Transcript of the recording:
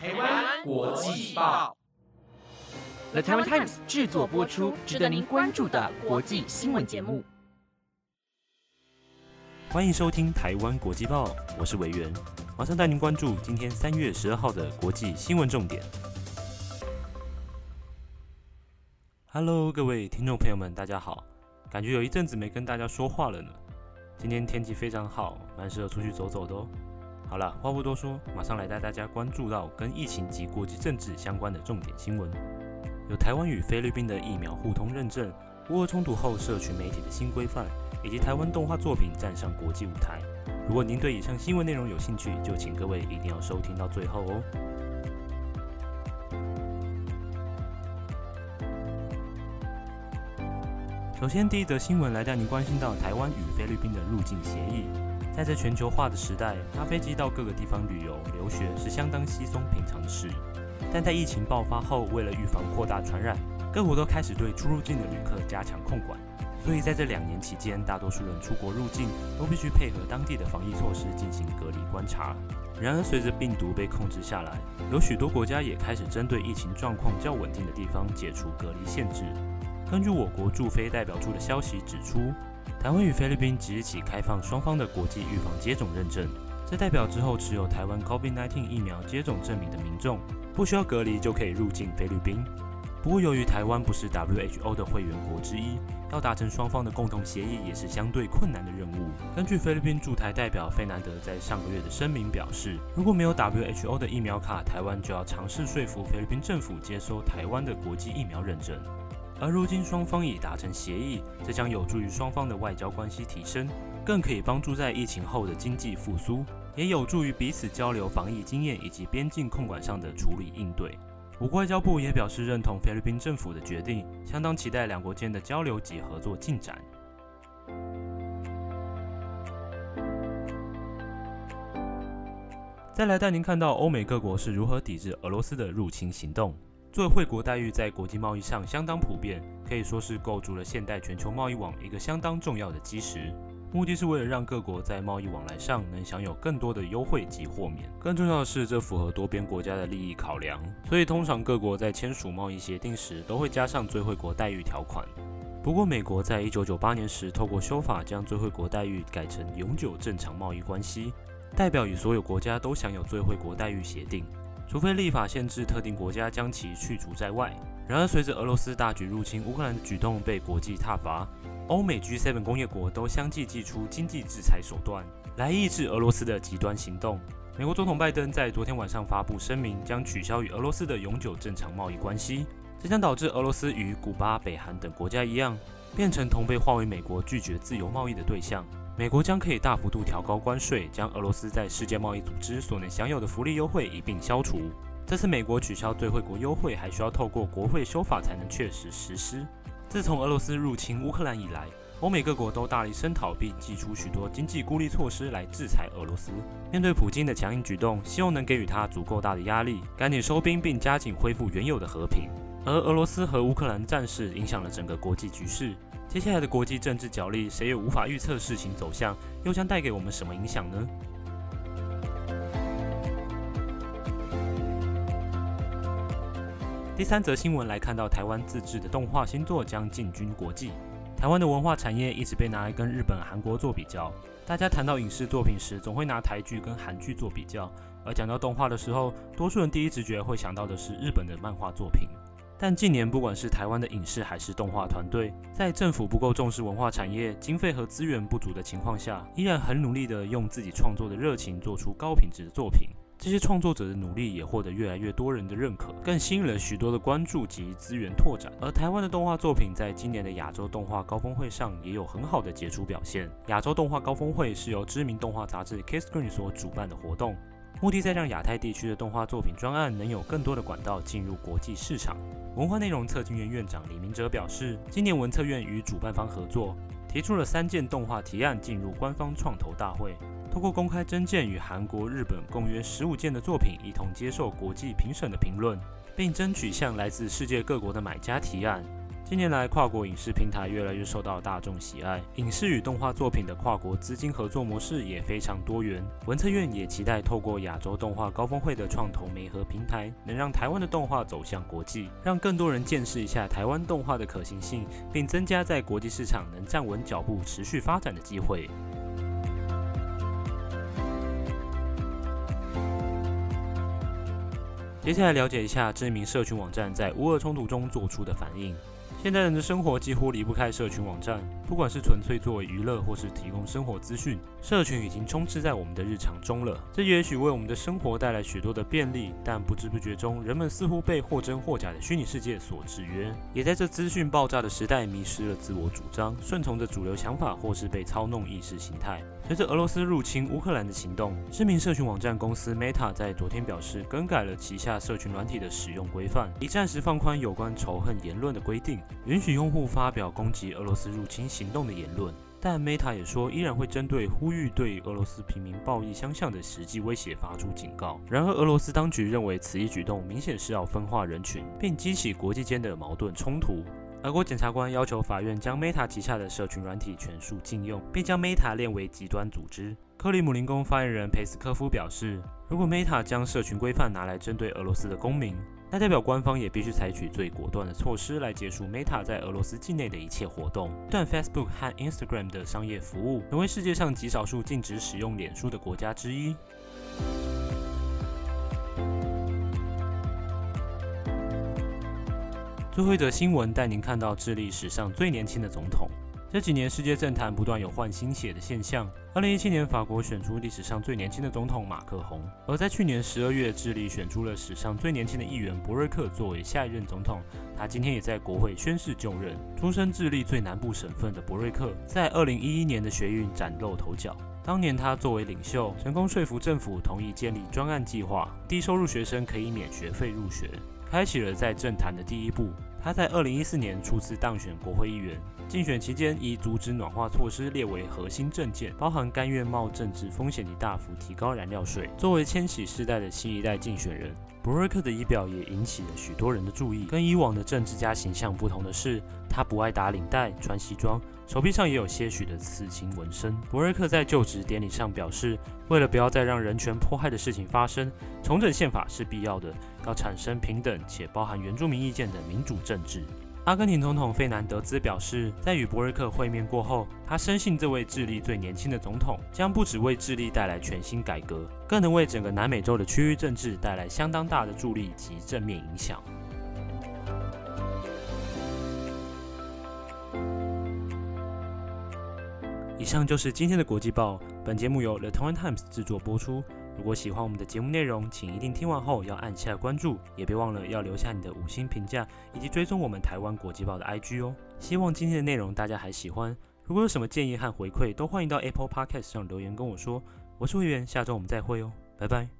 台湾国际报，The Taiwan Times 制作播出，值得您关注的国际新闻节目。欢迎收听台湾国际报，我是委员，马上带您关注今天三月十二号的国际新闻重点。Hello，各位听众朋友们，大家好，感觉有一阵子没跟大家说话了呢。今天天气非常好，蛮适合出去走走的哦。好了，话不多说，马上来带大家关注到跟疫情及国际政治相关的重点新闻。有台湾与菲律宾的疫苗互通认证，乌俄冲突后社群媒体的新规范，以及台湾动画作品站上国际舞台。如果您对以上新闻内容有兴趣，就请各位一定要收听到最后哦。首先，第一则新闻来带您关心到台湾与菲律宾的入境协议。在这全球化的时代，搭飞机到各个地方旅游、留学是相当稀松平常的事。但在疫情爆发后，为了预防扩大传染，各国都开始对出入境的旅客加强控管。所以在这两年期间，大多数人出国入境都必须配合当地的防疫措施进行隔离观察。然而，随着病毒被控制下来，有许多国家也开始针对疫情状况较稳定的地方解除隔离限制。根据我国驻菲代表处的消息指出。台湾与菲律宾即日起开放双方的国际预防接种认证，这代表之后持有台湾 COVID-19 疫苗接种证明的民众不需要隔离就可以入境菲律宾。不过，由于台湾不是 WHO 的会员国之一，要达成双方的共同协议也是相对困难的任务。根据菲律宾驻台代表费南德在上个月的声明表示，如果没有 WHO 的疫苗卡，台湾就要尝试说服菲律宾政府接收台湾的国际疫苗认证。而如今双方已达成协议，这将有助于双方的外交关系提升，更可以帮助在疫情后的经济复苏，也有助于彼此交流防疫经验以及边境控管上的处理应对。我国外交部也表示认同菲律宾政府的决定，相当期待两国间的交流及合作进展。再来带您看到欧美各国是如何抵制俄罗斯的入侵行动。作为惠国待遇在国际贸易上相当普遍，可以说是构筑了现代全球贸易网一个相当重要的基石。目的是为了让各国在贸易往来上能享有更多的优惠及豁免。更重要的是，这符合多边国家的利益考量。所以，通常各国在签署贸易协定时都会加上最惠国待遇条款。不过，美国在一九九八年时透过修法将最惠国待遇改成永久正常贸易关系，代表与所有国家都享有最惠国待遇协定。除非立法限制特定国家将其去除在外。然而，随着俄罗斯大举入侵乌克兰的举动被国际挞伐，欧美 G7 工业国都相继祭出经济制裁手段来抑制俄罗斯的极端行动。美国总统拜登在昨天晚上发布声明，将取消与俄罗斯的永久正常贸易关系，这将导致俄罗斯与古巴、北韩等国家一样，变成同被划为美国拒绝自由贸易的对象。美国将可以大幅度调高关税，将俄罗斯在世界贸易组织所能享有的福利优惠一并消除。这次美国取消对惠国优惠，还需要透过国会修法才能确实实施。自从俄罗斯入侵乌克兰以来，欧美各国都大力声讨并祭出许多经济孤立措施来制裁俄罗斯。面对普京的强硬举动，希望能给予他足够大的压力，赶紧收兵并加紧恢复原有的和平。而俄罗斯和乌克兰战事影响了整个国际局势。接下来的国际政治角力，谁也无法预测事情走向，又将带给我们什么影响呢？第三则新闻来看到，台湾自制的动画新作将进军国际。台湾的文化产业一直被拿来跟日本、韩国做比较。大家谈到影视作品时，总会拿台剧跟韩剧做比较，而讲到动画的时候，多数人第一直觉会想到的是日本的漫画作品。但近年，不管是台湾的影视还是动画团队，在政府不够重视文化产业、经费和资源不足的情况下，依然很努力的用自己创作的热情做出高品质的作品。这些创作者的努力也获得越来越多人的认可，更吸引了许多的关注及资源拓展。而台湾的动画作品在今年的亚洲动画高峰会上也有很好的杰出表现。亚洲动画高峰会是由知名动画杂志 Kiss Screen 所主办的活动。目的在让亚太地区的动画作品专案能有更多的管道进入国际市场。文化内容策进院院长李明哲表示，今年文策院与主办方合作，提出了三件动画提案进入官方创投大会，通过公开征件与韩国、日本共约十五件的作品一同接受国际评审的评论，并争取向来自世界各国的买家提案。近年来，跨国影视平台越来越受到大众喜爱，影视与动画作品的跨国资金合作模式也非常多元。文策院也期待透过亚洲动画高峰会的创投媒合平台，能让台湾的动画走向国际，让更多人见识一下台湾动画的可行性，并增加在国际市场能站稳脚步、持续发展的机会。接下来了解一下知名社群网站在乌俄冲突中做出的反应。现代人的生活几乎离不开社群网站，不管是纯粹作为娱乐，或是提供生活资讯，社群已经充斥在我们的日常中了。这也许为我们的生活带来许多的便利，但不知不觉中，人们似乎被或真或假的虚拟世界所制约，也在这资讯爆炸的时代迷失了自我主张，顺从着主流想法，或是被操弄意识形态。随着俄罗斯入侵乌克兰的行动，知名社群网站公司 Meta 在昨天表示，更改了旗下社群软体的使用规范，以暂时放宽有关仇恨言论的规定，允许用户发表攻击俄罗斯入侵行动的言论。但 Meta 也说，依然会针对呼吁对俄罗斯平民暴力相向的实际威胁发出警告。然而，俄罗斯当局认为此一举动明显是要分化人群，并激起国际间的矛盾冲突。俄国检察官要求法院将 Meta 旗下的社群软体全数禁用，并将 Meta 列为极端组织。克里姆林宫发言人佩斯科夫表示，如果 Meta 将社群规范拿来针对俄罗斯的公民，那代表官方也必须采取最果断的措施来结束 Meta 在俄罗斯境内的一切活动。但 Facebook 和 Instagram 的商业服务成为世界上极少数禁止使用脸书的国家之一。最后一则新闻带您看到智利史上最年轻的总统。这几年世界政坛不断有换新血的现象。二零一七年，法国选出历史上最年轻的总统马克宏；而在去年十二月，智利选出了史上最年轻的议员博瑞克作为下一任总统。他今天也在国会宣誓就任。出身智利最南部省份的博瑞克，在二零一一年的学运崭露头角。当年他作为领袖，成功说服政府同意建立专案计划，低收入学生可以免学费入学，开启了在政坛的第一步。他在二零一四年初次当选国会议员，竞选期间以阻止暖化措施列为核心政见，包含甘愿冒政治风险的大幅提高燃料税。作为千禧世代的新一代竞选人，博瑞克的仪表也引起了许多人的注意。跟以往的政治家形象不同的是，他不爱打领带、穿西装，手臂上也有些许的刺青纹身。博瑞克在就职典礼上表示，为了不要再让人权迫害的事情发生，重整宪法是必要的。要产生平等且包含原住民意见的民主政治。阿根廷总统费南德兹表示，在与博瑞克会面过后，他深信这位智利最年轻的总统将不只为智利带来全新改革，更能为整个南美洲的区域政治带来相当大的助力及正面影响。以上就是今天的国际报，本节目由 The Taiwan Times 制作播出。如果喜欢我们的节目内容，请一定听完后要按下关注，也别忘了要留下你的五星评价，以及追踪我们台湾国际报的 IG 哦。希望今天的内容大家还喜欢，如果有什么建议和回馈，都欢迎到 Apple Podcast 上留言跟我说。我是会员，下周我们再会哦，拜拜。